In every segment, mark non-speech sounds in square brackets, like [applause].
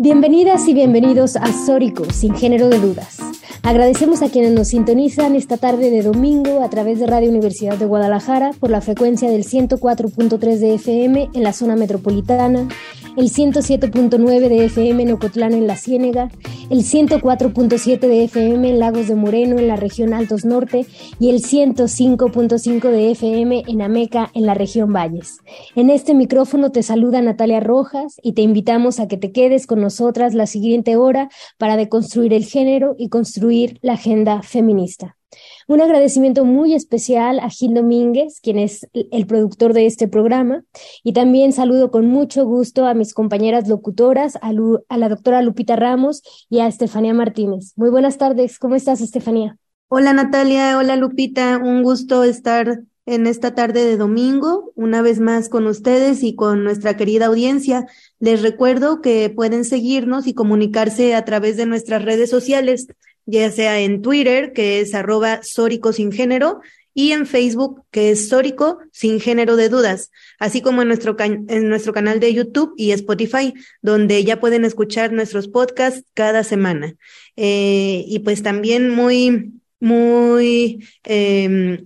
Bienvenidas y bienvenidos a Sórico, sin género de dudas. Agradecemos a quienes nos sintonizan esta tarde de domingo a través de Radio Universidad de Guadalajara por la frecuencia del 104.3 de FM en la zona metropolitana el 107.9 de FM en Ocotlán en la Ciénega, el 104.7 de FM en Lagos de Moreno en la región Altos Norte y el 105.5 de FM en Ameca en la región Valles. En este micrófono te saluda Natalia Rojas y te invitamos a que te quedes con nosotras la siguiente hora para deconstruir el género y construir la agenda feminista. Un agradecimiento muy especial a Gil Domínguez, quien es el productor de este programa, y también saludo con mucho gusto a mis compañeras locutoras, a, la doctora Lupita Ramos y a Estefanía Martínez. Muy buenas tardes, ¿cómo estás, Estefanía? Hola Natalia, hola Lupita, un gusto estar en esta tarde de domingo, una vez más con ustedes y con nuestra querida audiencia. Les recuerdo que pueden seguirnos y comunicarse a través de nuestras redes sociales ya sea en Twitter, que es arroba Sórico sin género, y en Facebook, que es Sórico sin género de dudas, así como en nuestro, en nuestro canal de YouTube y Spotify, donde ya pueden escuchar nuestros podcasts cada semana. Eh, y pues también muy, muy, eh,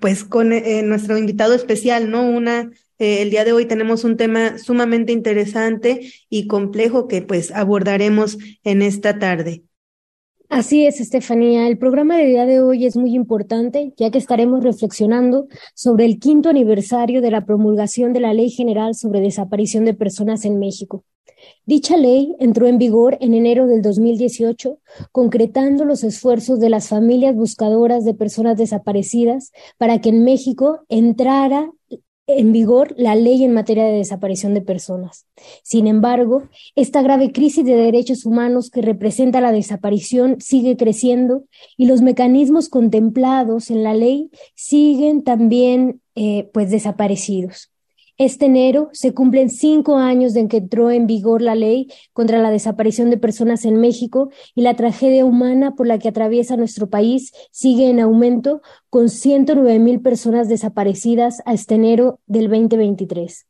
pues con eh, nuestro invitado especial, ¿no? Una eh, el día de hoy tenemos un tema sumamente interesante y complejo que pues abordaremos en esta tarde. Así es, Estefanía. El programa de día de hoy es muy importante, ya que estaremos reflexionando sobre el quinto aniversario de la promulgación de la Ley General sobre Desaparición de Personas en México. Dicha ley entró en vigor en enero del 2018, concretando los esfuerzos de las familias buscadoras de personas desaparecidas para que en México entrara en vigor la ley en materia de desaparición de personas. Sin embargo, esta grave crisis de derechos humanos que representa la desaparición sigue creciendo y los mecanismos contemplados en la ley siguen también eh, pues desaparecidos. Este enero se cumplen cinco años de que entró en vigor la ley contra la desaparición de personas en México y la tragedia humana por la que atraviesa nuestro país sigue en aumento con 109 mil personas desaparecidas a este enero del 2023.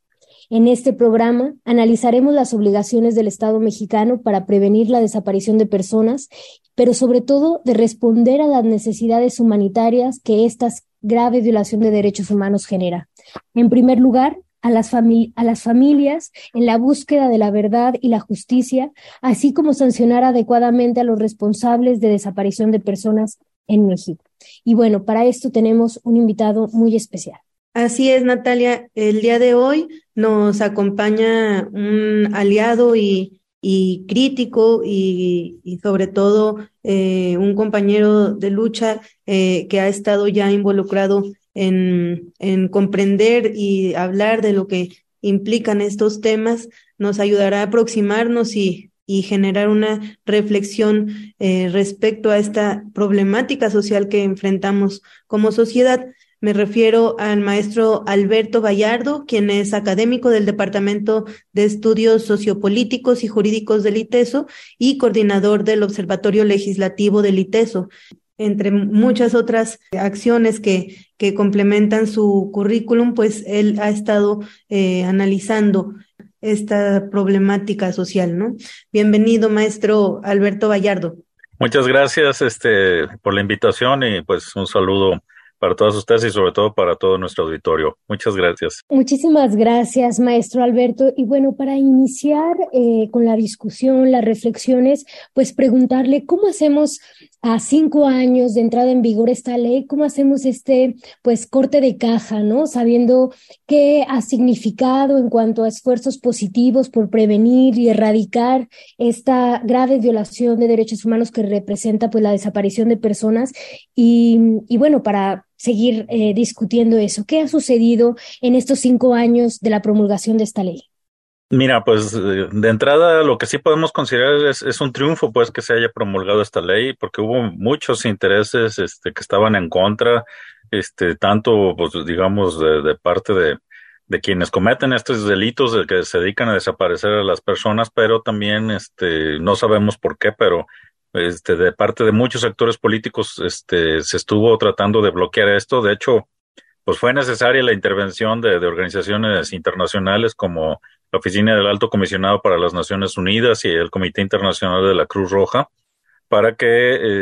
En este programa analizaremos las obligaciones del Estado mexicano para prevenir la desaparición de personas, pero sobre todo de responder a las necesidades humanitarias que esta grave violación de derechos humanos genera. En primer lugar, a las, a las familias en la búsqueda de la verdad y la justicia, así como sancionar adecuadamente a los responsables de desaparición de personas en México. Y bueno, para esto tenemos un invitado muy especial. Así es, Natalia. El día de hoy nos acompaña un aliado y, y crítico y, y, sobre todo eh, un compañero de lucha eh, que ha estado ya involucrado en, en comprender y hablar de lo que implican estos temas, nos ayudará a aproximarnos y, y generar una reflexión eh, respecto a esta problemática social que enfrentamos como sociedad. Me refiero al maestro Alberto Vallardo, quien es académico del Departamento de Estudios Sociopolíticos y Jurídicos del ITESO y coordinador del Observatorio Legislativo del ITESO entre muchas otras acciones que, que complementan su currículum, pues él ha estado eh, analizando esta problemática social, ¿no? Bienvenido, maestro Alberto Vallardo. Muchas gracias este, por la invitación y pues un saludo para todas ustedes y sobre todo para todo nuestro auditorio. Muchas gracias. Muchísimas gracias, maestro Alberto. Y bueno, para iniciar eh, con la discusión, las reflexiones, pues preguntarle cómo hacemos a cinco años de entrada en vigor esta ley, ¿cómo hacemos este pues corte de caja, ¿no? Sabiendo qué ha significado en cuanto a esfuerzos positivos por prevenir y erradicar esta grave violación de derechos humanos que representa pues la desaparición de personas y, y bueno, para seguir eh, discutiendo eso, ¿qué ha sucedido en estos cinco años de la promulgación de esta ley? Mira, pues de entrada lo que sí podemos considerar es, es, un triunfo, pues que se haya promulgado esta ley, porque hubo muchos intereses este, que estaban en contra, este, tanto, pues digamos, de, de parte de, de quienes cometen estos delitos, de que se dedican a desaparecer a las personas, pero también, este, no sabemos por qué, pero este, de parte de muchos sectores políticos, este, se estuvo tratando de bloquear esto. De hecho, pues fue necesaria la intervención de, organizaciones internacionales como la Oficina del Alto Comisionado para las Naciones Unidas y el Comité Internacional de la Cruz Roja para que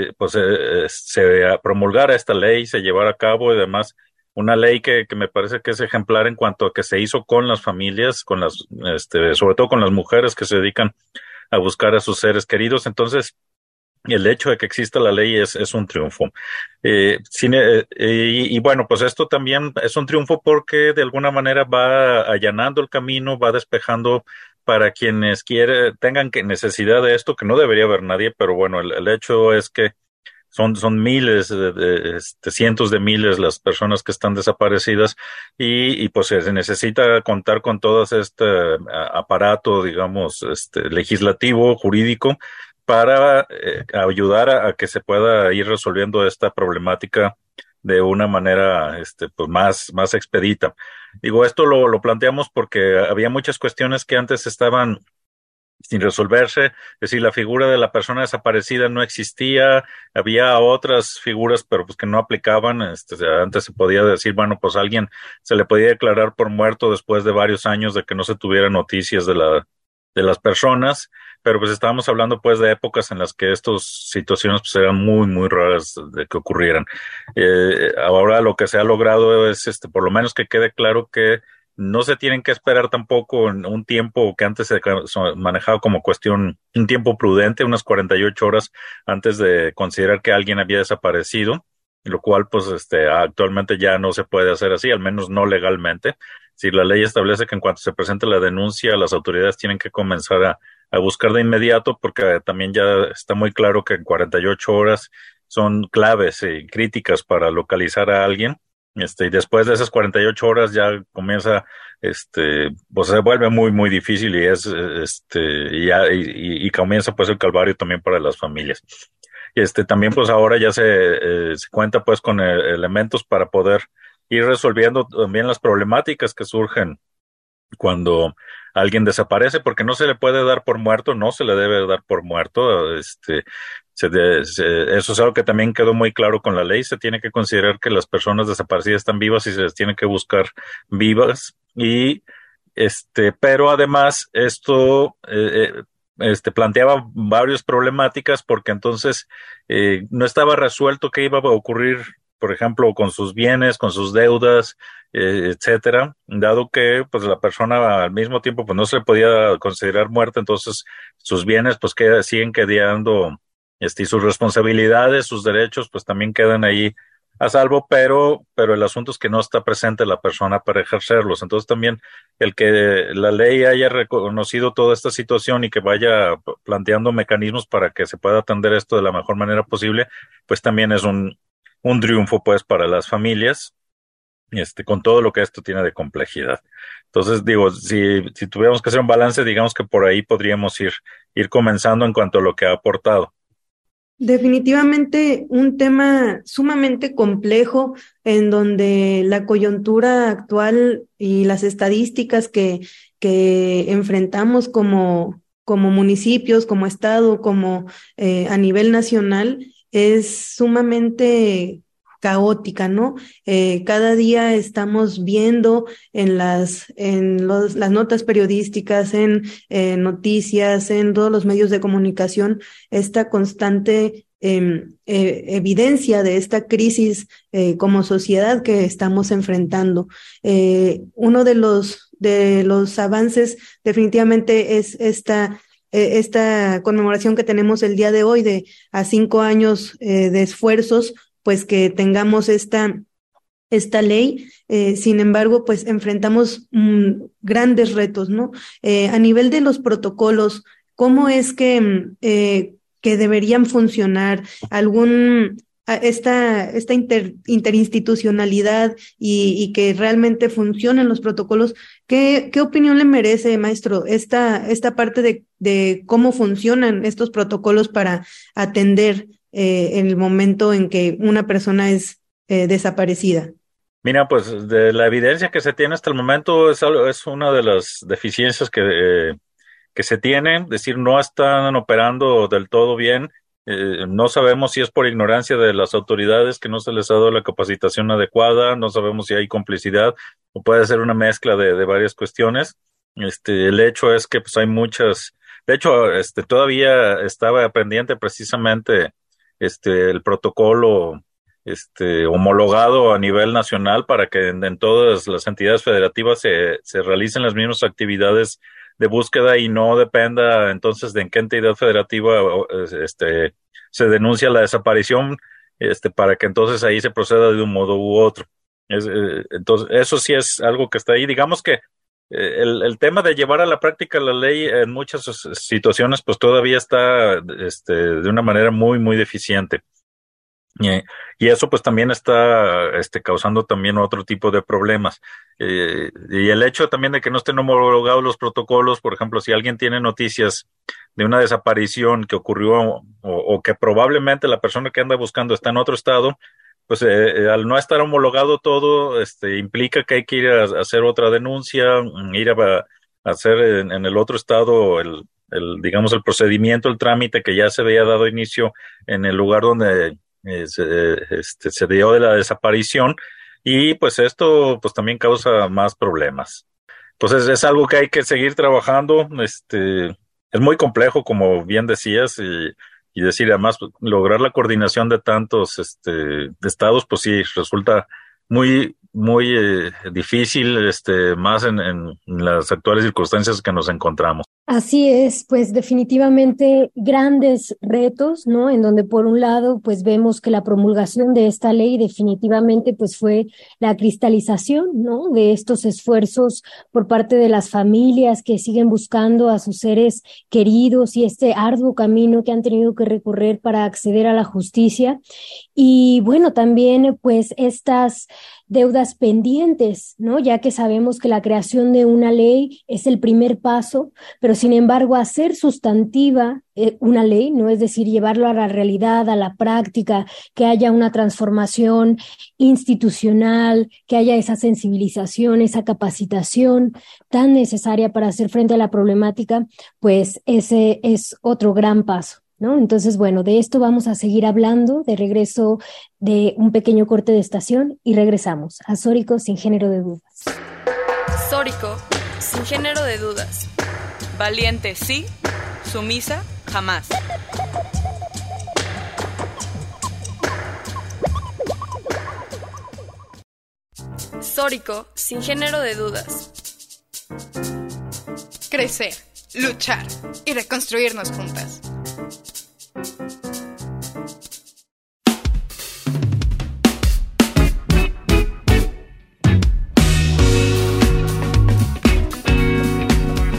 eh, pues, eh, se promulgara esta ley, se llevara a cabo y además una ley que, que, me parece que es ejemplar en cuanto a que se hizo con las familias, con las, este, sobre todo con las mujeres que se dedican a buscar a sus seres queridos. Entonces, el hecho de que exista la ley es, es un triunfo. Eh, eh, y, y, bueno, pues esto también es un triunfo porque de alguna manera va allanando el camino, va despejando para quienes quiere, tengan que necesidad de esto, que no debería haber nadie, pero bueno, el, el hecho es que son, son miles, de, de, este, cientos de miles las personas que están desaparecidas y, y pues se necesita contar con todo este aparato, digamos, este, legislativo, jurídico, para eh, ayudar a, que se pueda ir resolviendo esta problemática de una manera este, pues más, más expedita. Digo, esto lo, lo planteamos porque había muchas cuestiones que antes estaban sin resolverse, es decir, la figura de la persona desaparecida no existía, había otras figuras, pero pues que no aplicaban, este, antes se podía decir, bueno, pues alguien se le podía declarar por muerto después de varios años de que no se tuviera noticias de la, de las personas, pero pues estábamos hablando pues de épocas en las que estas situaciones pues eran muy, muy raras de que ocurrieran. Eh, ahora lo que se ha logrado es, este, por lo menos que quede claro que no se tienen que esperar tampoco en un tiempo que antes se manejaba como cuestión, un tiempo prudente, unas 48 horas antes de considerar que alguien había desaparecido, lo cual pues este actualmente ya no se puede hacer así, al menos no legalmente. Si la ley establece que en cuanto se presente la denuncia, las autoridades tienen que comenzar a, buscar de inmediato, porque también ya está muy claro que en 48 horas son claves y críticas para localizar a alguien este, y después de esas 48 horas ya comienza, este, pues se vuelve muy, muy difícil y es, este, y, ya, y, y comienza pues el calvario también para las familias. Este, también pues ahora ya se, eh, se cuenta pues con eh, elementos para poder ir resolviendo también las problemáticas que surgen cuando alguien desaparece, porque no se le puede dar por muerto, no se le debe dar por muerto, este, se de, se, eso es algo que también quedó muy claro con la ley. Se tiene que considerar que las personas desaparecidas están vivas y se les tiene que buscar vivas. Y este, pero además esto eh, eh este, planteaba varias problemáticas porque entonces eh, no estaba resuelto qué iba a ocurrir, por ejemplo, con sus bienes, con sus deudas, eh, etcétera, dado que pues la persona al mismo tiempo pues no se podía considerar muerta, entonces sus bienes pues que, siguen quedando este, y sus responsabilidades, sus derechos, pues también quedan ahí a salvo, pero, pero el asunto es que no está presente la persona para ejercerlos. Entonces también el que la ley haya reconocido toda esta situación y que vaya planteando mecanismos para que se pueda atender esto de la mejor manera posible, pues también es un, un triunfo pues para las familias, este, con todo lo que esto tiene de complejidad. Entonces, digo, si, si tuviéramos que hacer un balance, digamos que por ahí podríamos ir, ir comenzando en cuanto a lo que ha aportado. Definitivamente un tema sumamente complejo en donde la coyuntura actual y las estadísticas que, que enfrentamos como, como municipios, como Estado, como eh, a nivel nacional, es sumamente caótica, ¿no? Eh, cada día estamos viendo en las, en los, las notas periodísticas, en eh, noticias, en todos los medios de comunicación, esta constante eh, evidencia de esta crisis como sociedad que estamos enfrentando. Uno de los, de los avances definitivamente es esta esta conmemoración que tenemos el día de hoy de a cinco años de esfuerzos pues que tengamos esta, esta ley. Eh, sin embargo, pues enfrentamos mm, grandes retos, ¿no? Eh, a nivel de los protocolos, ¿cómo es que, mm, eh, que deberían funcionar? ¿Algún, esta, esta interinstitucionalidad y, que realmente funcionen los protocolos. ¿Qué, ¿Qué, opinión le merece, maestro, esta, esta parte de, de cómo funcionan estos protocolos para atender eh, el momento en que una persona es eh, desaparecida? Mira, pues de la evidencia que se tiene hasta el momento es, es una de las deficiencias que, eh, que se tiene, es decir, no están operando del todo bien eh, no sabemos si es por ignorancia de las autoridades que no se les ha dado la capacitación adecuada, no sabemos si hay complicidad o puede ser una mezcla de, varias cuestiones. Este, el hecho es que pues hay muchas, de hecho, este, todavía estaba pendiente precisamente este, el protocolo este, homologado a nivel nacional para que en, todas las entidades federativas se, se realicen las mismas actividades de búsqueda y no dependa entonces de en qué entidad federativa este, se denuncia la desaparición este, para que entonces ahí se proceda de un modo u otro. Eh, entonces, eso sí es algo que está ahí. Digamos que eh, el, el, tema de llevar a la práctica la ley en muchas situaciones, pues todavía está este, de una manera muy, muy deficiente. Eh, y eso pues también está este, causando también otro tipo de problemas. Eh, y el hecho también de que no estén homologados los protocolos, por ejemplo, si alguien tiene noticias de una desaparición que ocurrió o, que probablemente la persona que anda buscando está en otro estado, pues eh, al no estar homologado todo, este, implica que hay que ir a, hacer otra denuncia, ir a, hacer en, en, el otro estado el, el, digamos, el procedimiento, el trámite que ya se había dado inicio en el lugar donde eh, se, este, se dio de la desaparición y pues esto pues también causa más problemas. Pues es, algo que hay que seguir trabajando, este, es muy complejo como bien decías y, y decir además lograr la coordinación de tantos este, estados pues sí resulta muy muy eh, difícil este más en, en las actuales circunstancias que nos encontramos. Así es, pues definitivamente grandes retos, ¿no? En donde por un lado, pues vemos que la promulgación de esta ley definitivamente pues fue la cristalización, ¿no? De estos esfuerzos por parte de las familias que siguen buscando a sus seres queridos y este arduo camino que han tenido que recorrer para acceder a la justicia. Y bueno, también pues estas deudas pendientes, ¿no? Ya que sabemos que la creación de una ley es el primer paso, pero sin embargo, hacer sustantiva eh, una ley, ¿no? Es decir, llevarlo a la realidad, a la práctica, que haya una transformación institucional, que haya esa sensibilización, esa capacitación tan necesaria para hacer frente a la problemática, pues ese es otro gran paso. ¿No? Entonces, bueno, de esto vamos a seguir hablando de regreso de un pequeño corte de estación y regresamos a Sórico sin género de dudas. Sórico sin género de dudas. Valiente sí, sumisa jamás. Sórico sin género de dudas. Crecer, luchar y reconstruirnos juntas.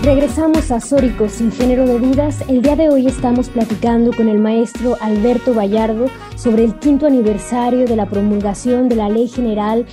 Regresamos a Sórico sin género de dudas. El día de hoy estamos platicando con el maestro Alberto Vallardo sobre el quinto aniversario de la promulgación de la Ley General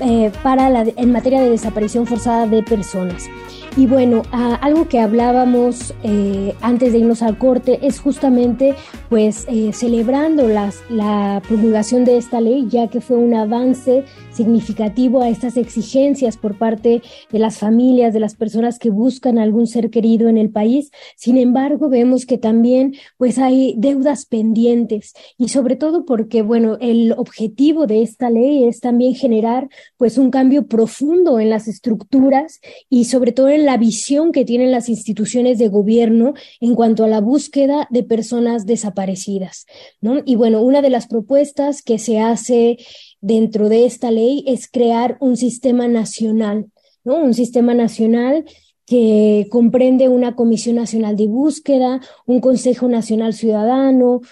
eh, para en materia de desaparición forzada de personas. Y bueno, algo que hablábamos eh, antes de irnos al corte es justamente pues eh, celebrando la promulgación de esta ley, ya que fue un avance significativo a estas exigencias por parte de las familias, de las personas que buscan algún ser querido en el país. Sin embargo, vemos que también pues hay deudas pendientes y sobre todo porque, bueno, el objetivo de esta ley es también generar pues un cambio profundo en las estructuras y sobre todo en la visión que tienen las instituciones de gobierno en cuanto a la búsqueda de personas desaparecidas, ¿no? Y bueno, una de las propuestas que se hace dentro de esta ley es crear un sistema nacional, ¿no? Un sistema nacional que comprende una Comisión Nacional de Búsqueda, un Consejo Nacional Ciudadano,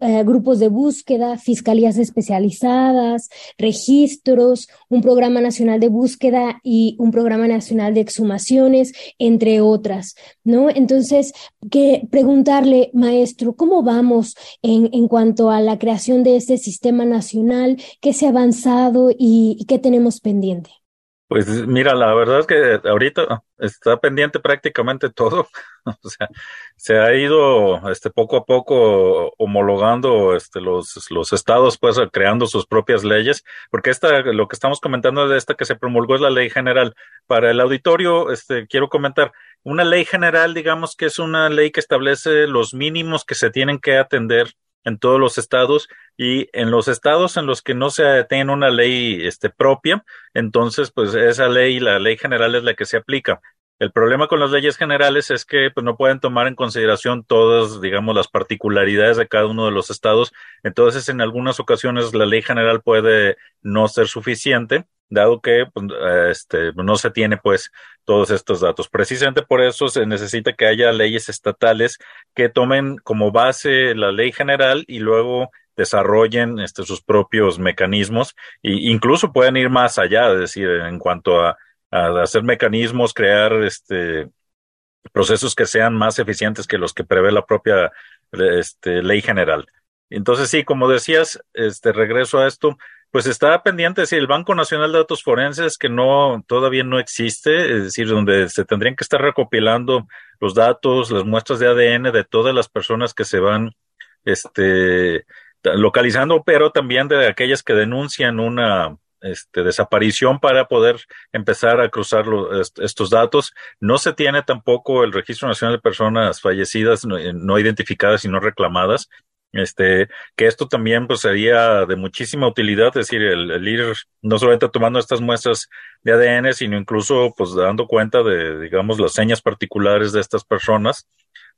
eh, grupos de búsqueda, fiscalías especializadas, registros, un Programa Nacional de Búsqueda y un Programa Nacional de Exhumaciones, entre otras, ¿no? Entonces, que preguntarle, maestro, ¿cómo vamos en, en cuanto a la creación de este sistema nacional? ¿Qué se ha avanzado y, y qué tenemos pendiente? Pues mira, la verdad es que ahorita está pendiente prácticamente [laughs] todo. o sea, se ha ido este poco a poco homologando este los los estados pues creando sus propias leyes, porque esta lo que estamos comentando de esta que se promulgó es la ley general. Para el auditorio este quiero comentar una ley general, digamos que es una ley que establece los mínimos que se tienen que atender en todos los estados y en los estados en los que no se tiene una ley este, propia, entonces pues esa ley, la ley general es la que se aplica. El problema con las leyes generales es que pues, no pueden tomar en consideración todas, digamos, las particularidades de cada uno de los estados. Entonces, en algunas ocasiones la ley general puede no ser suficiente, dado que pues, este, no se tiene pues todos estos datos. Precisamente por eso se necesita que haya leyes estatales que tomen como base la ley general y luego desarrollen este, sus propios mecanismos e incluso pueden ir más allá, es decir, en cuanto a a hacer mecanismos, crear este procesos que sean más eficientes que los que prevé la propia este, ley general. Entonces, sí, como decías, este regreso a esto, pues está pendiente, si el Banco Nacional de Datos Forenses, que no, todavía no existe, es decir, donde se tendrían que estar recopilando los datos, las muestras de ADN de todas las personas que se van, este, localizando, pero también de aquellas que denuncian una, este, desaparición para poder empezar a cruzar estos datos. No se tiene tampoco el Registro Nacional de Personas Fallecidas eh, no, identificadas y no reclamadas. Este, que esto también pues sería de muchísima utilidad, es decir, el, ir no solamente tomando estas muestras de ADN, sino incluso pues dando cuenta de, digamos, las señas particulares de estas personas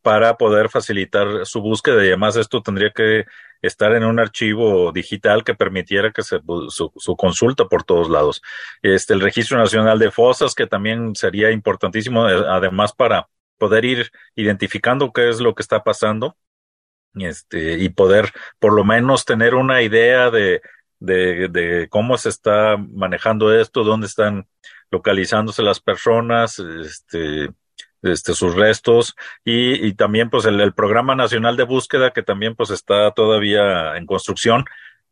para poder facilitar su búsqueda y además esto tendría que estar en un archivo digital que permitiera que se su, su, consulta por todos lados. Este el Registro Nacional de Fosas que también sería importantísimo eh, además para poder ir identificando qué es lo que está pasando este y poder por lo menos tener una idea de de, de cómo se está manejando esto, dónde están localizándose las personas, este, este, sus restos y, y también pues el, el, programa nacional de búsqueda que también pues está todavía en construcción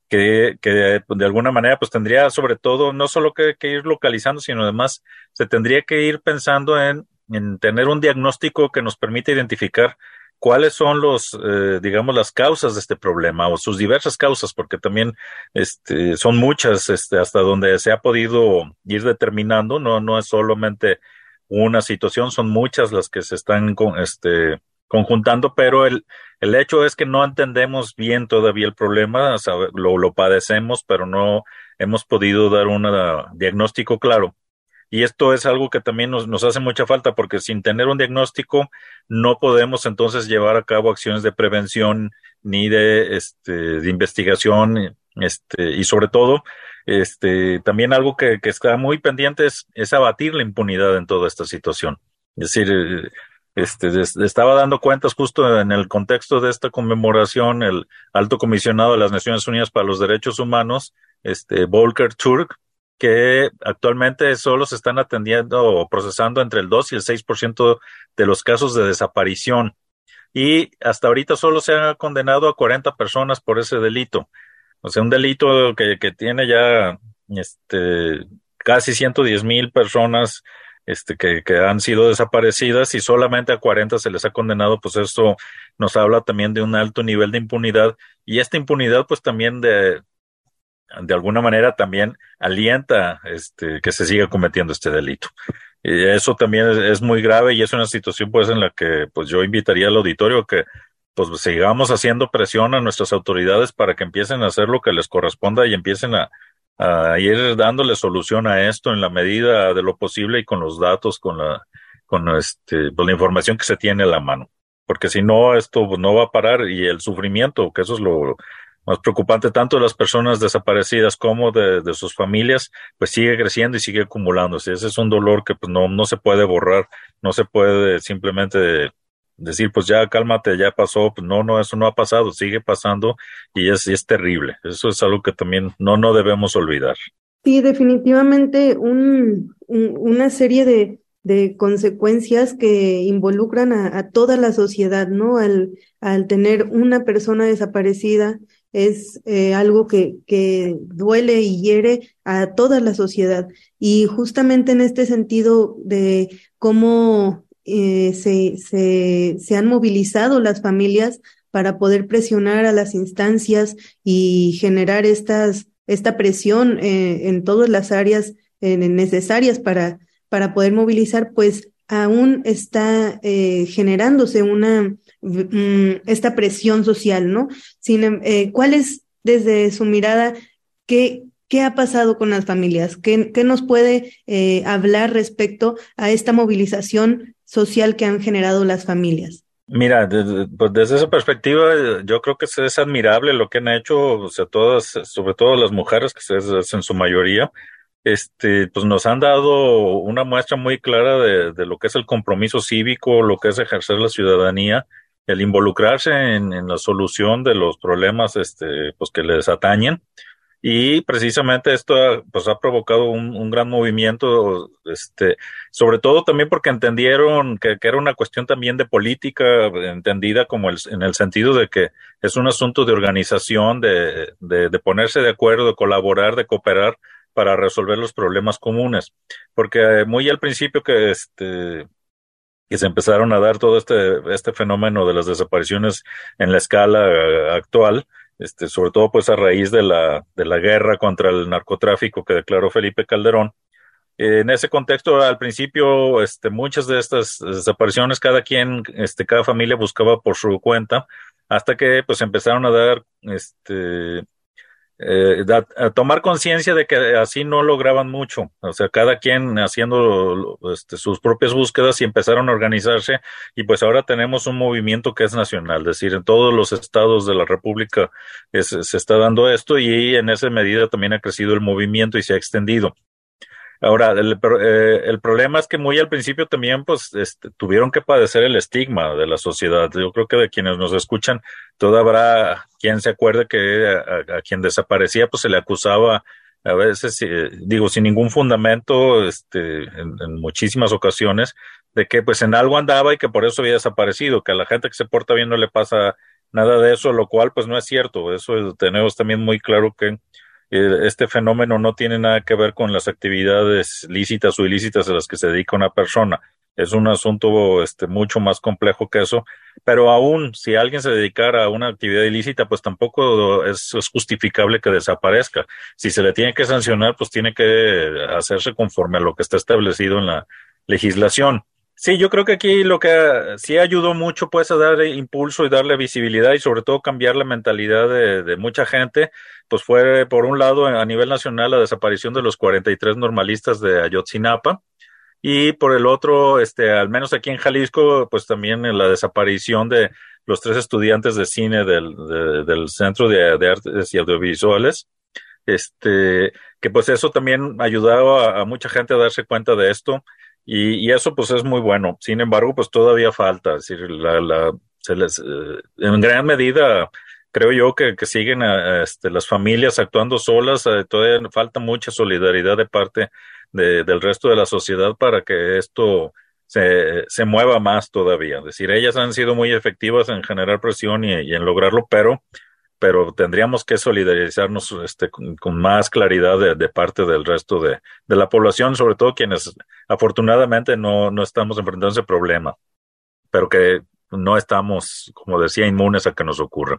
que, que de alguna manera pues tendría sobre todo no solo que, que, ir localizando sino además se tendría que ir pensando en, en tener un diagnóstico que nos permita identificar cuáles son los, eh, digamos, las causas de este problema o sus diversas causas, porque también este, son muchas este, hasta donde se ha podido ir determinando, no, no es solamente una situación, son muchas las que se están con, este, conjuntando, pero el, el hecho es que no entendemos bien todavía el problema, lo, lo padecemos, pero no hemos podido dar un diagnóstico claro. Y esto es algo que también nos, nos hace mucha falta porque sin tener un diagnóstico no podemos entonces llevar a cabo acciones de prevención ni de, este, de investigación este, y sobre todo este, también algo que, que está muy pendiente es, es, abatir la impunidad en toda esta situación. Es decir, este, estaba dando cuentas justo en el contexto de esta conmemoración, el alto comisionado de las Naciones Unidas para los Derechos Humanos, este, Volker Turk, que actualmente solo se están atendiendo o procesando entre el 2 y el 6% de los casos de desaparición. Y hasta ahorita solo se han condenado a 40 personas por ese delito. O sea, un delito que, que tiene ya este, casi 110 mil personas este, que, que, han sido desaparecidas y solamente a 40 se les ha condenado, pues esto nos habla también de un alto nivel de impunidad y esta impunidad pues también de, de alguna manera también alienta este, que se siga cometiendo este delito. Y eso también es, es, muy grave y es una situación pues en la que pues yo invitaría al auditorio que pues sigamos haciendo presión a nuestras autoridades para que empiecen a hacer lo que les corresponda y empiecen a, a ir dándole solución a esto en la medida de lo posible y con los datos, con la, con este, pues la información que se tiene a la mano. Porque si no, esto no va a parar y el sufrimiento, que eso es lo, más preocupante tanto de las personas desaparecidas como de, sus familias, pues sigue creciendo y sigue acumulándose. Ese es un dolor que pues no, no se puede borrar, no se puede simplemente decir, pues ya cálmate, ya pasó, pues no, no, eso no ha pasado, sigue pasando y es, es terrible. Eso es algo que también no, no debemos olvidar. Sí, definitivamente un, una serie de, de consecuencias que involucran a, toda la sociedad, ¿no? Al, al tener una persona desaparecida es eh, algo que, que duele y hiere a toda la sociedad. Y justamente en este sentido de cómo eh, se, se, se han movilizado las familias para poder presionar a las instancias y generar esta presión eh, en todas las áreas necesarias para, para poder movilizar, pues aún está generándose una, esta presión social, ¿no? Sin, em, ¿Cuál es, desde su mirada, qué, ¿Qué ha pasado con las familias? ¿Qué, qué nos puede eh, hablar respecto a esta movilización social que han generado las familias? Mira, desde, pues desde esa perspectiva, yo creo que es, admirable lo que han hecho, o sea, todas, sobre todo las mujeres, que es, en su mayoría, este, pues nos han dado una muestra muy clara de, lo que es el compromiso cívico, lo que es ejercer la ciudadanía, el involucrarse en, en la solución de los problemas, este, pues que les atañen. Y precisamente esto pues ha provocado un, un, gran movimiento este sobre todo también porque entendieron que, que, era una cuestión también de política entendida como el, en el sentido de que es un asunto de organización de, de, de ponerse de acuerdo de colaborar de cooperar para resolver los problemas comunes. Porque muy al principio que este que se empezaron a dar todo este, este fenómeno de las desapariciones en la escala eh, actual, este, sobre todo pues a raíz de la, de la guerra contra el narcotráfico que declaró Felipe Calderón. En ese contexto, al principio, este, muchas de estas desapariciones, cada quien, este, cada familia buscaba por su cuenta, hasta que pues empezaron a dar este, eh, a, tomar conciencia de que así no lograban mucho, o sea, cada quien haciendo este, sus propias búsquedas y empezaron a organizarse y pues ahora tenemos un movimiento que es nacional, es decir, en todos los estados de la República se está dando esto y en esa medida también ha crecido el movimiento y se ha extendido. Ahora, el, eh, el, problema es que muy al principio también, pues, este, tuvieron que padecer el estigma de la sociedad. Yo creo que de quienes nos escuchan, todo habrá quien se acuerde que a, quien desaparecía, pues se le acusaba a veces, eh, digo, sin ningún fundamento, este, en, en, muchísimas ocasiones, de que pues en algo andaba y que por eso había desaparecido, que a la gente que se porta bien no le pasa nada de eso, lo cual pues no es cierto. Eso tenemos también muy claro que este fenómeno no tiene nada que ver con las actividades lícitas o ilícitas a las que se dedica una persona. Es un asunto este, mucho más complejo que eso, pero aún si alguien se dedicara a una actividad ilícita, pues tampoco es, es justificable que desaparezca. Si se le tiene que sancionar, pues tiene que hacerse conforme a lo que está establecido en la legislación. Sí, yo creo que aquí lo que sí ayudó mucho pues a dar impulso y darle visibilidad y sobre todo cambiar la mentalidad de, mucha gente, pues fue por un lado a nivel nacional la desaparición de los 43 normalistas de Ayotzinapa y por el otro, este, al menos aquí en Jalisco, pues también la desaparición de los tres estudiantes de cine del, del Centro de, Artes y Audiovisuales, este, que pues eso también ayudaba a mucha gente a darse cuenta de esto y, eso pues es muy bueno. Sin embargo, pues todavía falta. Es decir, la, la, se les, eh, en gran medida creo yo que, siguen a, este, las familias actuando solas. Eh, todavía falta mucha solidaridad de parte de, del resto de la sociedad para que esto se, se mueva más todavía. Es decir, ellas han sido muy efectivas en generar presión y, y en lograrlo, pero pero tendríamos que solidarizarnos este, con, más claridad de, parte del resto de, de, la población, sobre todo quienes afortunadamente no, no estamos enfrentando ese problema, pero que no estamos, como decía, inmunes a que nos ocurra.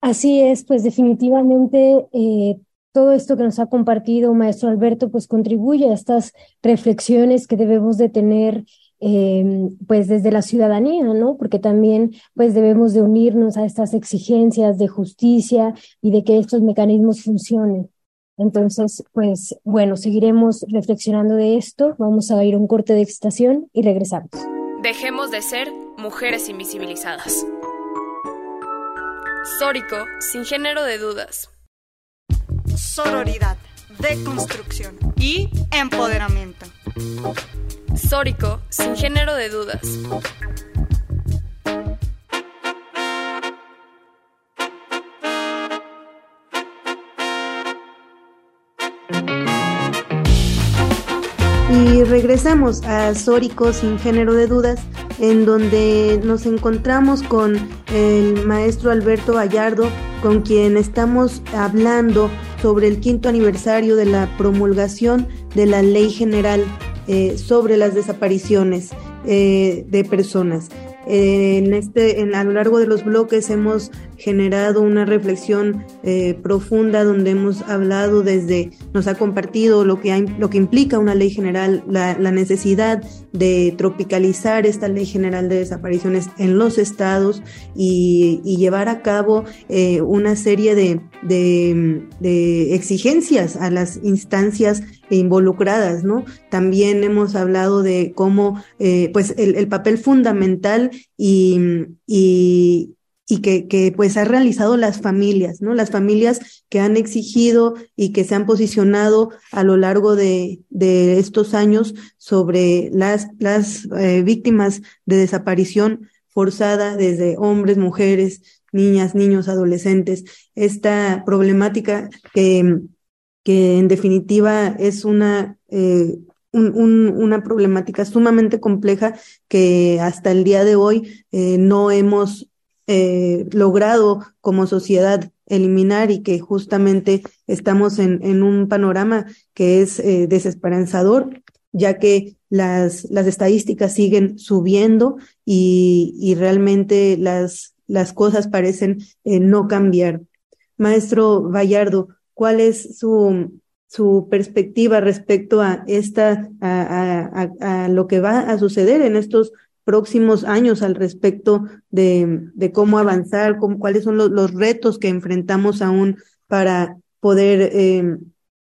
Así es, pues definitivamente eh, todo esto que nos ha compartido maestro Alberto, pues contribuye a estas reflexiones que debemos de tener eh, pues desde la ciudadanía, ¿no? Porque también pues debemos de unirnos a estas exigencias de justicia y de que estos mecanismos funcionen. Entonces, pues bueno, seguiremos reflexionando de esto, vamos a ir a un corte de estación y regresamos. Dejemos de ser mujeres invisibilizadas. Sórico, sin género de dudas. Sororidad, deconstrucción y empoderamiento. Sórico, sin género de dudas. Y regresamos a Sórico sin género de dudas, en donde nos encontramos con el maestro Alberto Gallardo, con quien estamos hablando sobre el quinto aniversario de la promulgación de la Ley General eh, sobre las desapariciones eh, de personas. En este, en, a lo largo de los bloques hemos generado una reflexión eh, profunda donde hemos hablado desde, nos ha compartido lo que, hay, lo que implica una ley general, la, necesidad de tropicalizar esta ley general de desapariciones en los estados y, llevar a cabo una serie de, de, exigencias a las instancias involucradas, ¿no? También hemos hablado de cómo, eh, pues, el, el, papel fundamental y, y y que, pues ha realizado las familias, ¿no? Las familias que han exigido y que se han posicionado a lo largo de, de estos años sobre las, las eh, víctimas de desaparición forzada desde hombres, mujeres, niñas, niños, adolescentes. Esta problemática que, que en definitiva es una eh, un, un, una problemática sumamente compleja que hasta el día de hoy eh, no hemos eh, logrado como sociedad eliminar y que justamente estamos en, en un panorama que es eh, desesperanzador, ya que las, las estadísticas siguen subiendo y, y realmente las, las cosas parecen no cambiar. Maestro Vallardo, ¿cuál es su, su perspectiva respecto a esta, a, lo que va a suceder en estos próximos años al respecto de, de cómo avanzar, cuáles son los, los, retos que enfrentamos aún para poder eh,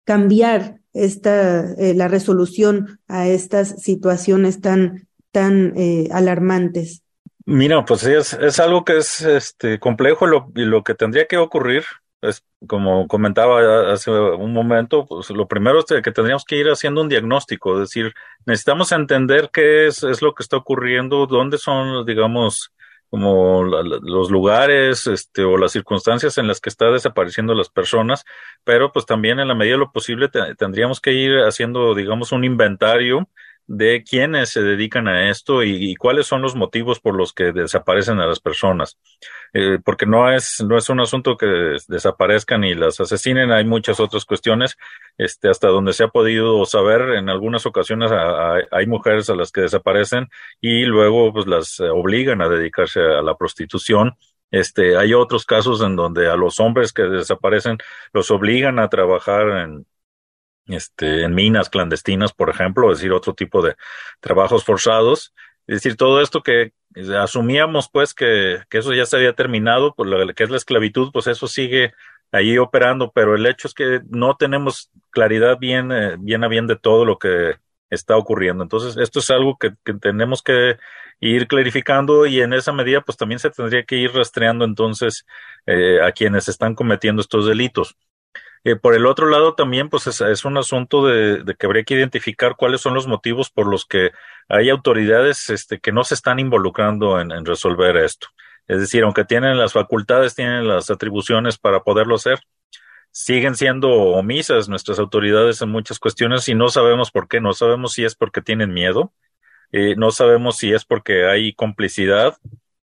cambiar esta, eh, la resolución a estas situaciones tan, tan eh, alarmantes. Mira, pues es, es algo que es este, complejo y lo que tendría que ocurrir es como comentaba hace un momento, pues lo primero es que tendríamos que ir haciendo un diagnóstico, es decir, necesitamos entender qué es, es lo que está ocurriendo, dónde son, digamos, como los lugares este, o las circunstancias en las que está desapareciendo las personas, pero pues también en la medida de lo posible te, tendríamos que ir haciendo, digamos, un inventario de quiénes se dedican a esto y, cuáles son los motivos por los que desaparecen a las personas. Eh, porque no es, no es un asunto que desaparezcan y las asesinen, hay muchas otras cuestiones, este, hasta donde se ha podido saber, en algunas ocasiones hay mujeres a las que desaparecen y luego pues las obligan a dedicarse a la prostitución. Este, hay otros casos en donde a los hombres que desaparecen los obligan a trabajar en, este, en minas clandestinas, por ejemplo, es decir, otro tipo de trabajos forzados. Es decir, todo esto que asumíamos, pues, que, eso ya se había terminado, pues, lo que es la esclavitud, pues eso sigue ahí operando, pero el hecho es que no tenemos claridad bien, eh, bien a bien de todo lo que está ocurriendo. Entonces, esto es algo que, que tenemos que ir clarificando y en esa medida, pues también se tendría que ir rastreando entonces eh, a quienes están cometiendo estos delitos. Eh, por el otro lado, también, pues es, un asunto de, que habría que identificar cuáles son los motivos por los que hay autoridades este, que no se están involucrando en, en resolver esto. Es decir, aunque tienen las facultades, tienen las atribuciones para poderlo hacer, siguen siendo omisas nuestras autoridades en muchas cuestiones y no sabemos por qué. No sabemos si es porque tienen miedo, eh, no sabemos si es porque hay complicidad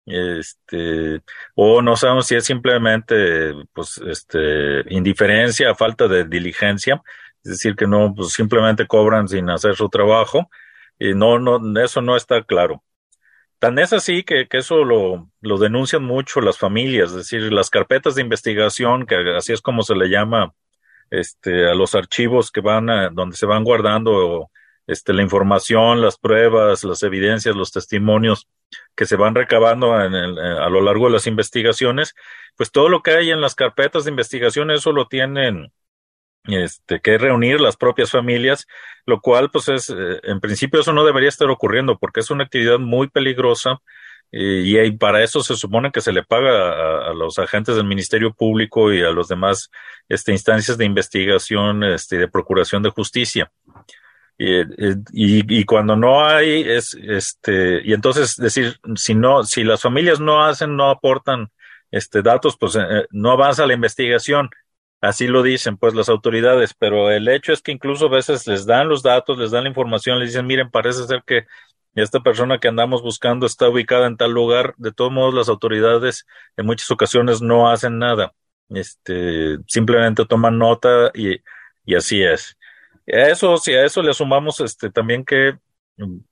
este o no sabemos si es simplemente pues este indiferencia falta de diligencia es decir que no pues simplemente cobran sin hacer su trabajo y no no eso no está claro. Tan es así que, que eso lo, lo denuncian mucho las familias es decir las carpetas de investigación que así es como se le llama este a los archivos que van a, donde se van guardando este la información las pruebas las evidencias los testimonios que se van recabando en el, a lo largo de las investigaciones, pues todo lo que hay en las carpetas de investigación, eso lo tienen este, que reunir las propias familias, lo cual, pues es, en principio eso no debería estar ocurriendo porque es una actividad muy peligrosa, y, para eso se supone que se le paga a, los agentes del Ministerio Público y a los demás este, instancias de investigación este, de procuración de justicia. Y, y, cuando no hay es este y entonces decir si no si las familias no hacen no aportan este datos pues eh, no avanza la investigación. Así lo dicen pues las autoridades pero el hecho es que incluso a veces les dan los datos les dan la información les dicen miren parece ser que esta persona que andamos buscando está ubicada en tal lugar de todos modos las autoridades en muchas ocasiones no hacen nada. Este simplemente toman nota y y así es eso, si a eso le sumamos este, también que,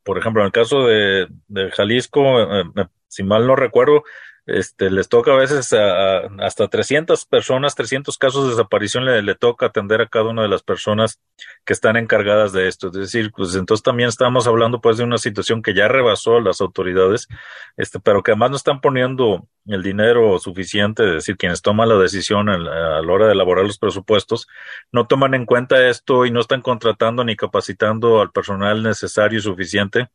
por ejemplo, en el caso de, de Jalisco, eh, eh, si mal no recuerdo, este, les toca a veces a, hasta 300 personas, 300 casos de desaparición le, toca atender a cada una de las personas que están encargadas de esto. Es decir, pues entonces también estamos hablando pues de una situación que ya rebasó las autoridades, este, pero que además no están poniendo el dinero suficiente, es decir, quienes toman la decisión a la hora de elaborar los presupuestos, no toman en cuenta esto y no están contratando ni capacitando al personal necesario y suficiente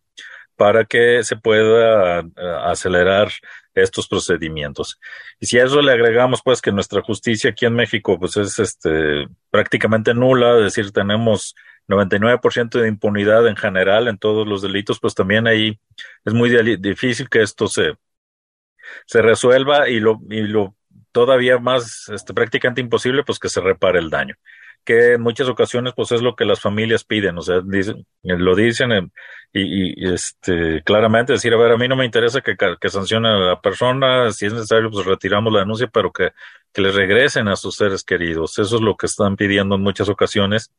para que se pueda eh, acelerar estos procedimientos. Y si a eso le agregamos pues que nuestra justicia aquí en México pues es este prácticamente nula, es decir, tenemos 99% de impunidad en general en todos los delitos, pues también ahí es muy difícil que esto se se resuelva y lo y lo todavía más este prácticamente imposible pues que se repare el daño que en muchas ocasiones pues es lo que las familias piden, o sea, dicen, lo dicen y, y, este claramente decir, a ver, a mí no me interesa que, que sancione a la persona, si es necesario pues retiramos la denuncia, pero que, que les regresen a sus seres queridos, eso es lo que están pidiendo en muchas ocasiones,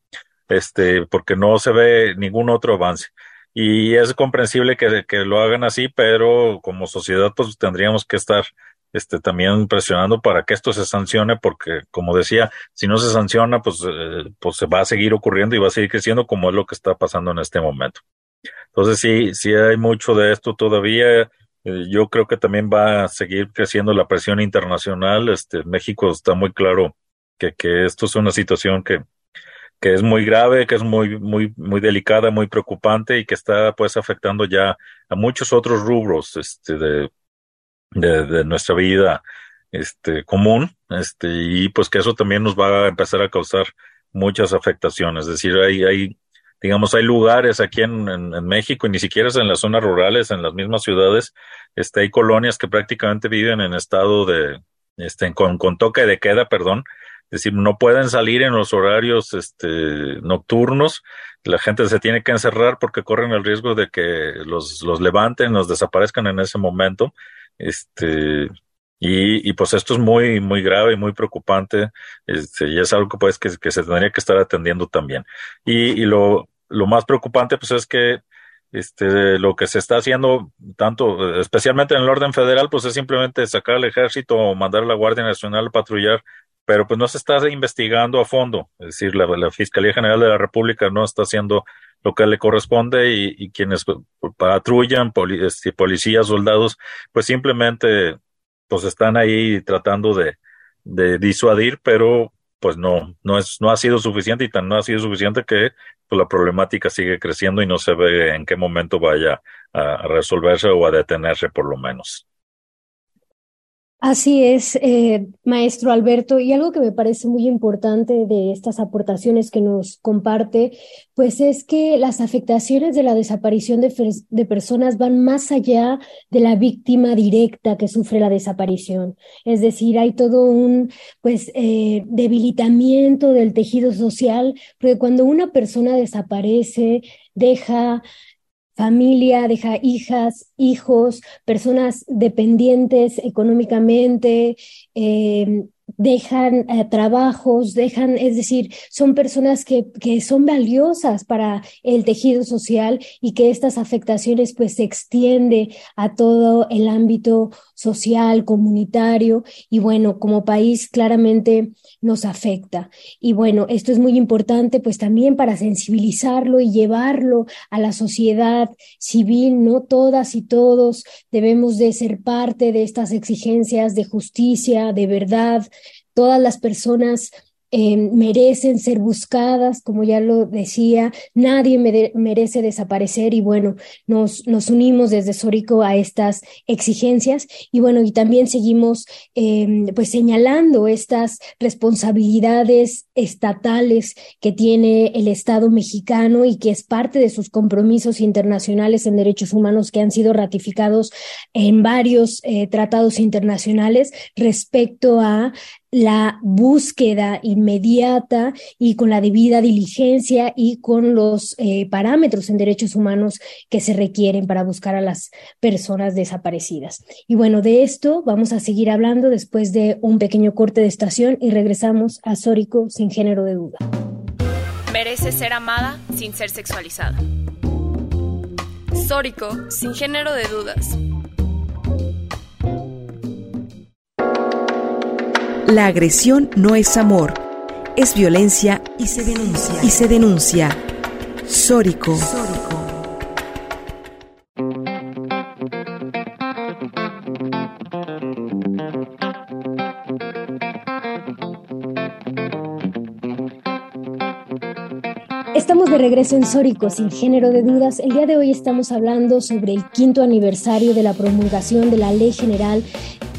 este, porque no se ve ningún otro avance. Y es comprensible que, que lo hagan así, pero como sociedad pues tendríamos que estar este, también presionando para que esto se sancione, porque como decía, si no se sanciona, pues, eh, pues se va a seguir ocurriendo y va a seguir creciendo como es lo que está pasando en este momento. Entonces sí, sí hay mucho de esto todavía. Eh, yo creo que también va a seguir creciendo la presión internacional. Este, México está muy claro que, que esto es una situación que, que es muy grave, que es muy, muy, muy delicada, muy preocupante y que está pues afectando ya a muchos otros rubros, este, de, de, nuestra vida este, común, este, y pues que eso también nos va a empezar a causar muchas afectaciones. Es decir, hay, hay digamos, hay lugares aquí en, México, y ni siquiera es en las zonas rurales, en las mismas ciudades, este, hay colonias que prácticamente viven en estado de, este, con, con toque de queda, perdón, es decir, no pueden salir en los horarios este, nocturnos, la gente se tiene que encerrar porque corren el riesgo de que los, los levanten, los desaparezcan en ese momento. Este, y, y pues esto es muy, muy grave y muy preocupante, este, y es algo pues que, que se tendría que estar atendiendo también. Y, y lo, lo más preocupante pues es que este, lo que se está haciendo, tanto, especialmente en el orden federal, pues es simplemente sacar al ejército o mandar a la Guardia Nacional a patrullar, pero pues no se está investigando a fondo. Es decir, la, la Fiscalía General de la República no está haciendo lo que le corresponde y, quienes patrullan, este, policías, soldados, pues simplemente pues están ahí tratando de, de disuadir, pero pues no, no es, no ha sido suficiente y tan no ha sido suficiente que pues, la problemática sigue creciendo y no se ve en qué momento vaya a resolverse o a detenerse por lo menos. Así es, eh, maestro Alberto, y algo que me parece muy importante de estas aportaciones que nos comparte, pues es que las afectaciones de la desaparición de, personas van más allá de la víctima directa que sufre la desaparición. Es decir, hay todo un pues eh, debilitamiento del tejido social, porque cuando una persona desaparece, deja familia, deja hijas, hijos, personas dependientes económicamente, eh, dejan eh, trabajos, dejan, es decir, son personas que, que son valiosas para el tejido social y que estas afectaciones pues se extiende a todo el ámbito social, comunitario y bueno, como país claramente nos afecta. Y bueno, esto es muy importante pues también para sensibilizarlo y llevarlo a la sociedad civil, no todas y todos debemos de ser parte de estas exigencias de justicia, de verdad, todas las personas Em, merecen ser buscadas, como ya lo decía, nadie merece desaparecer y bueno, nos, nos unimos desde Sórico a estas exigencias y bueno, y también seguimos em, pues señalando estas responsabilidades estatales que tiene el Estado mexicano y que es parte de sus compromisos internacionales en derechos humanos que han sido ratificados en varios eh, tratados internacionales respecto a la búsqueda inmediata y con la debida diligencia y con los eh, parámetros en derechos humanos que se requieren para buscar a las personas desaparecidas. Y bueno, de esto vamos a seguir hablando después de un pequeño corte de estación y regresamos a Sórico sin género de duda. Merece ser amada sin ser sexualizada. Sórico sin género de dudas. La agresión no es amor, es violencia y se denuncia. Y se denuncia. Sórico. Estamos de regreso en Sórico, sin género de dudas. El día de hoy estamos hablando sobre el quinto aniversario de la promulgación de la Ley General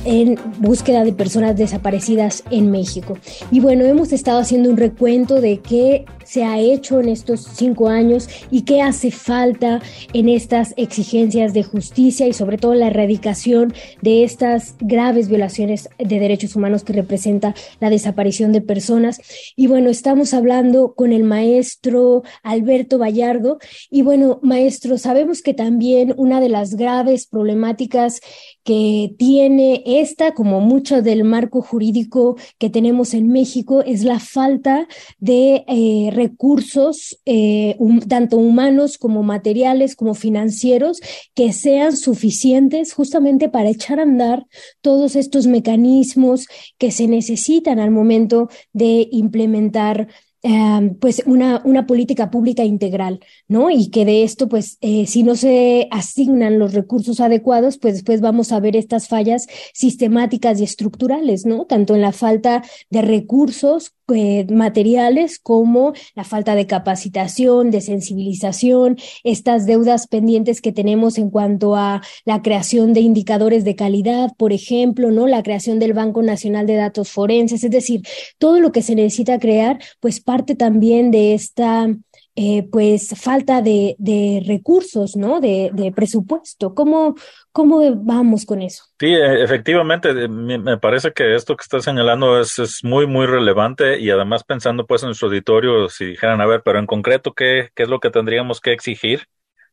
en búsqueda de personas desaparecidas en México. Y bueno, hemos estado haciendo un recuento de qué se ha hecho en estos cinco años y qué hace falta en estas exigencias de justicia y sobre todo la erradicación de estas graves violaciones de derechos humanos que representa la desaparición de personas. Y bueno, estamos hablando con el maestro Alberto Vallardo. Y bueno, maestro, sabemos que también una de las graves problemáticas que tiene esta, como mucho del marco jurídico que tenemos en México, es la falta de eh, recursos, eh, tanto humanos como materiales, como financieros, que sean suficientes justamente para echar a andar todos estos mecanismos que se necesitan al momento de implementar Em, pues una, una política pública integral, ¿no? Y que de esto, pues, eh, si no se asignan los recursos adecuados, pues después vamos a ver estas fallas sistemáticas y estructurales, ¿no? Tanto en la falta de recursos eh, materiales como la falta de capacitación, de sensibilización, estas deudas pendientes que tenemos en cuanto a la creación de indicadores de calidad, por ejemplo, ¿no? La creación del Banco Nacional de Datos Forenses, es decir, todo lo que se necesita crear, pues parte también de esta eh, pues falta de, de, recursos, ¿no? De, de presupuesto. ¿Cómo, ¿Cómo vamos con eso? Sí, e, efectivamente, me parece que esto que estás señalando es, es muy, muy relevante y además pensando pues en nuestro auditorio, si dijeran, a ver, pero en concreto, ¿qué, qué es lo que tendríamos que exigir?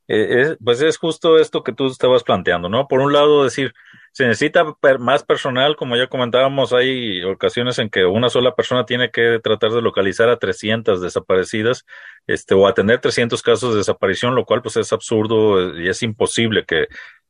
Eh, pues es justo esto que tú estabas planteando, ¿no? Por un lado, decir, se necesita más personal, como ya comentábamos, hay ocasiones en que una sola persona tiene que tratar de localizar a 300 desaparecidas, este, o atender 300 casos de desaparición, lo cual pues es absurdo y es imposible que,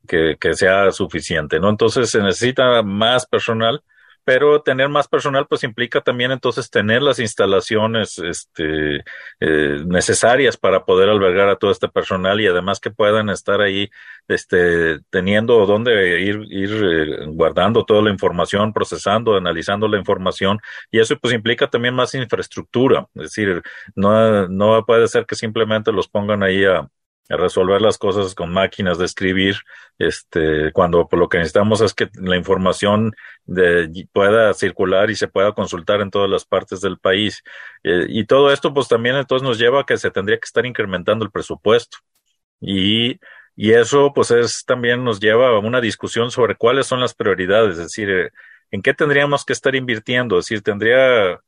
que, que sea suficiente, ¿no? Entonces se necesita más personal pero tener más personal pues implica también entonces tener las instalaciones este, eh, necesarias para poder albergar a todo este personal y además que puedan estar ahí este, teniendo donde ir, ir eh, guardando toda la información, procesando, analizando la información. Y eso pues implica también más infraestructura, es decir, no, no puede ser que simplemente los pongan ahí a, resolver las cosas con máquinas de escribir, este, cuando lo que necesitamos es que la información pueda circular y se pueda consultar en todas las partes del país. Eh, y todo esto, pues también entonces nos lleva a que se tendría que estar incrementando el presupuesto. Y, y eso, pues es también nos lleva a una discusión sobre cuáles son las prioridades, es decir, eh, en qué tendríamos que estar invirtiendo, es decir, tendría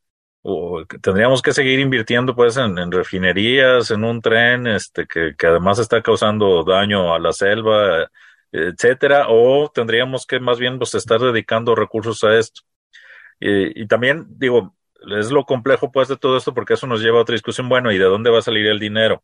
o tendríamos que seguir invirtiendo pues en, refinerías, en un tren este que, que, además está causando daño a la selva, etcétera, o tendríamos que más bien pues estar dedicando recursos a esto. Y, y también digo, es lo complejo pues de todo esto porque eso nos lleva a otra discusión, bueno, ¿y de dónde va a salir el dinero?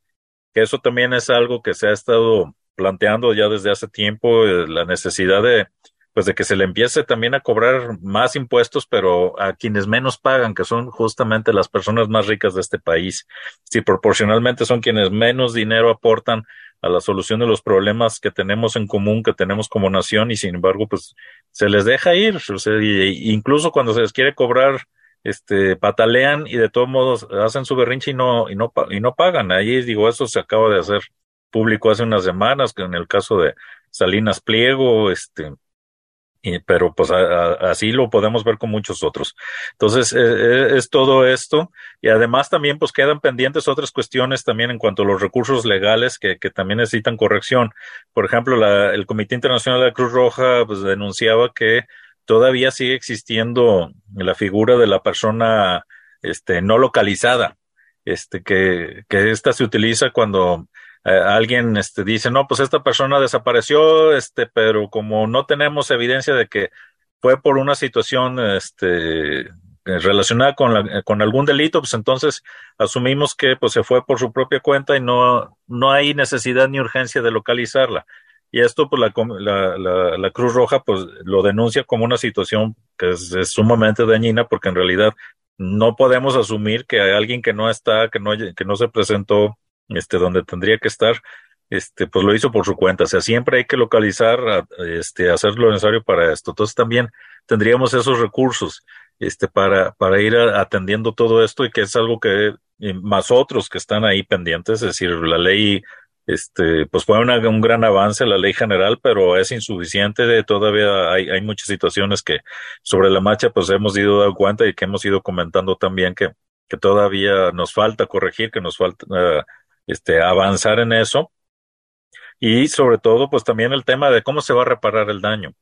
Que eso también es algo que se ha estado planteando ya desde hace tiempo, eh, la necesidad de pues de que se le empiece también a cobrar más impuestos, pero a quienes menos pagan, que son justamente las personas más ricas de este país. Si proporcionalmente son quienes menos dinero aportan a la solución de los problemas que tenemos en común, que tenemos como nación, y sin embargo, pues se les deja ir. O sea, incluso cuando se les quiere cobrar este, patalean y de todos modos hacen su berrinche y no, y no, y no pagan. Ahí digo, eso se acaba de hacer público hace unas semanas, que en el caso de Salinas Pliego, este, pero pues así lo podemos ver con muchos otros. Entonces, eh, eh, es todo esto y además también pues quedan pendientes otras cuestiones también en cuanto a los recursos legales que, que también necesitan corrección. Por ejemplo, la, el Comité Internacional de la Cruz Roja pues denunciaba que todavía sigue existiendo la figura de la persona este, no localizada, este, que, que esta se utiliza cuando eh, alguien este, dice, no, pues esta persona desapareció, este, pero como no tenemos evidencia de que fue por una situación este, relacionada con, la, con algún delito, pues entonces asumimos que pues, se fue por su propia cuenta y no, no hay necesidad ni urgencia de localizarla. Y esto, pues la, la, la, Cruz Roja pues lo denuncia como una situación que es, sumamente dañina porque en realidad no podemos asumir que alguien que no está, que no, que no se presentó este, donde tendría que estar, este, pues lo hizo por su cuenta. O sea, siempre hay que localizar, este, hacer lo necesario para esto. Entonces también tendríamos esos recursos, este, para, para ir atendiendo todo esto y que es algo que, más otros que están ahí pendientes, es decir, la ley, este, pues fue un gran avance la ley general, pero es insuficiente. Todavía hay, hay muchas situaciones que sobre la marcha, pues hemos ido dando cuenta y que hemos ido comentando también que, que todavía nos falta corregir, que nos falta uh, este, avanzar en eso. Y sobre todo, pues también el tema de cómo se va a reparar el daño.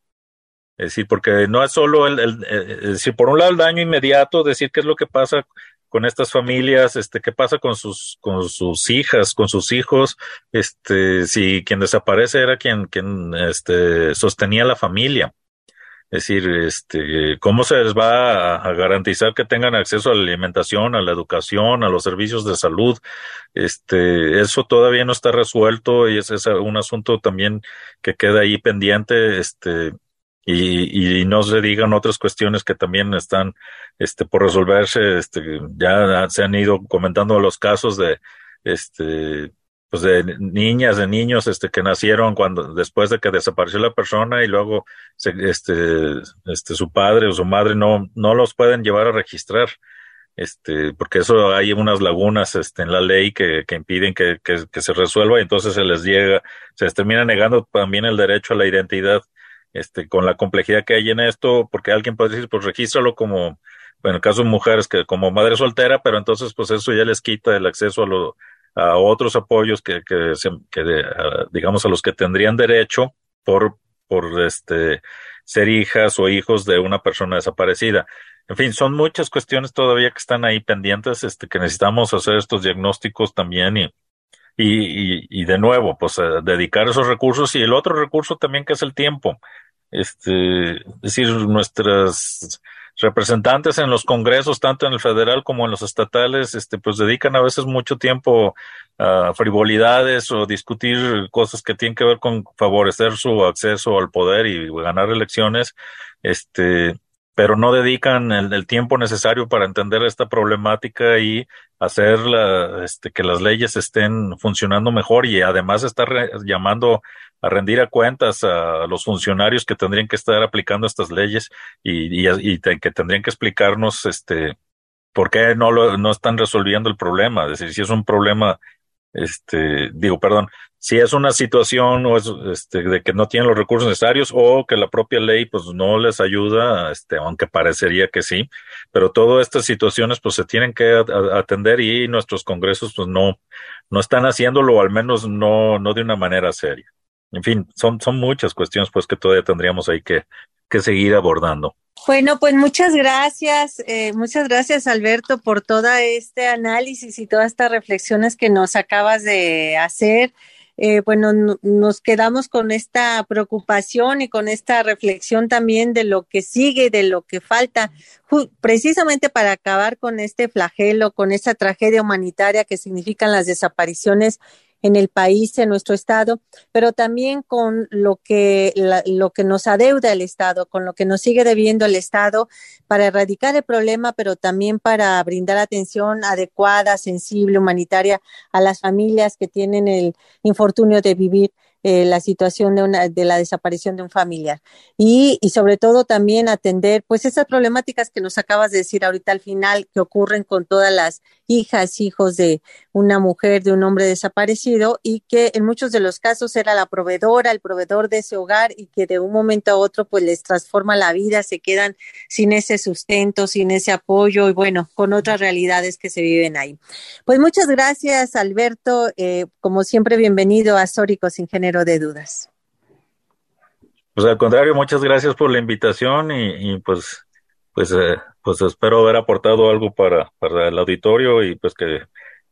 Es decir, porque no es solo el, el, es decir, por un lado el daño inmediato, decir qué es lo que pasa con estas familias, este, qué pasa con sus, con sus hijas, con sus hijos, este, si quien desaparece era quien, quien, este, sostenía la familia. Es decir, este, ¿cómo se les va a, garantizar que tengan acceso a la alimentación, a la educación, a los servicios de salud? Este, eso todavía no está resuelto y ese es un asunto también que queda ahí pendiente, este, y, y no se digan otras cuestiones que también están, este, por resolverse, este, ya se han ido comentando los casos de, este, pues de niñas, de niños, este, que nacieron cuando, después de que desapareció la persona y luego, se, este, este, su padre o su madre no, no los pueden llevar a registrar. Este, porque eso hay unas lagunas, este, en la ley que, que impiden que, que, se resuelva y entonces se les llega, se les termina negando también el derecho a la identidad, este, con la complejidad que hay en esto, porque alguien puede decir, pues regístralo como, en el caso de mujeres que como madre soltera, pero entonces pues eso ya les quita el acceso a lo, a otros apoyos que, que, que digamos a los que tendrían derecho por, por este ser hijas o hijos de una persona desaparecida. En fin, son muchas cuestiones todavía que están ahí pendientes, este, que necesitamos hacer estos diagnósticos también y, y, y, de nuevo, pues dedicar esos recursos y el otro recurso también que es el tiempo. Este, es decir, nuestras representantes en los congresos, tanto en el federal como en los estatales, este, pues dedican a veces mucho tiempo a frivolidades o discutir cosas que tienen que ver con favorecer su acceso al poder y ganar elecciones, este, pero no dedican el, tiempo necesario para entender esta problemática y hacer la, este, que las leyes estén funcionando mejor y además estar llamando a rendir a cuentas a los funcionarios que tendrían que estar aplicando estas leyes y, que tendrían que explicarnos este por qué no lo, no están resolviendo el problema, es decir, si es un problema este, digo, perdón, si es una situación o es, este, de que no tienen los recursos necesarios o que la propia ley pues no les ayuda, este, aunque parecería que sí, pero todas estas situaciones pues se tienen que atender y nuestros congresos pues no, no están haciéndolo, al menos no, no de una manera seria. En fin, son, son muchas cuestiones pues que todavía tendríamos ahí que, que seguir abordando. Bueno, pues muchas gracias, eh, muchas gracias Alberto por todo este análisis y todas estas reflexiones que nos acabas de hacer. Eh, bueno, nos quedamos con esta preocupación y con esta reflexión también de lo que sigue, de lo que falta, precisamente para acabar con este flagelo, con esta tragedia humanitaria que significan las desapariciones en el país, en nuestro estado, pero también con lo que, lo que nos adeuda el Estado, con lo que nos sigue debiendo el Estado para erradicar el problema, pero también para brindar atención adecuada, sensible, humanitaria a las familias que tienen el infortunio de vivir eh, la situación de, una, de la desaparición de un familiar. Y, y sobre todo también atender pues esas problemáticas que nos acabas de decir ahorita al final que ocurren con todas las hijas, hijos de una mujer, de un hombre desaparecido y que en muchos de los casos era la proveedora, el proveedor de ese hogar y que de un momento a otro pues les transforma la vida, se quedan sin ese sustento, sin ese apoyo y bueno, con otras realidades que se viven ahí. Pues muchas gracias Alberto, eh, como siempre bienvenido a Sórico sin género de dudas. Pues al contrario, muchas gracias por la invitación y, pues pues eh, pues espero haber aportado algo para, para el auditorio y pues que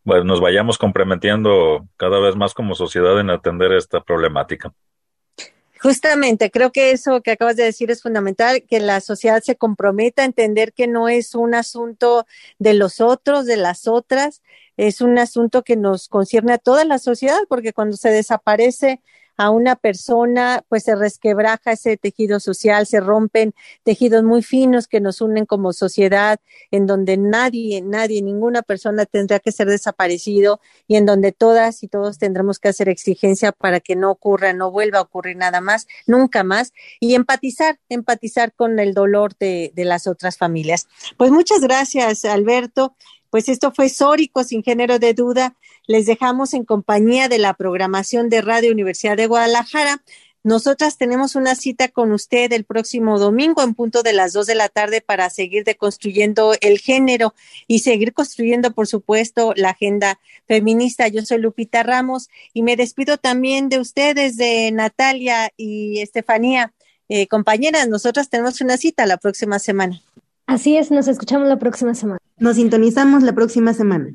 nos vayamos comprometiendo cada vez más como sociedad en atender esta problemática. Justamente, creo que eso que acabas de decir es fundamental, que la sociedad se comprometa a entender que no es un asunto de los otros, de las otras, es un asunto que nos concierne a toda la sociedad, porque cuando se desaparece a una persona, pues se resquebraja ese tejido social, se rompen tejidos muy finos que nos unen como sociedad, en donde nadie, nadie, ninguna persona tendría que ser desaparecido y en donde todas y todos tendremos que hacer exigencia para que no ocurra, no vuelva a ocurrir nada más, nunca más, y empatizar, empatizar con el dolor de, de las otras familias. Pues muchas gracias, Alberto. Pues esto fue Sórico, sin género de duda. Les dejamos en compañía de la programación de Radio Universidad de Guadalajara. Nosotras tenemos una cita con usted el próximo domingo en punto de las dos de la tarde para seguir deconstruyendo el género y seguir construyendo, por supuesto, la agenda feminista. Yo soy Lupita Ramos y me despido también de ustedes, de Natalia y Estefanía. Eh, compañeras, nosotras tenemos una cita la próxima semana. Así es, nos escuchamos la próxima semana. Nos sintonizamos la próxima semana.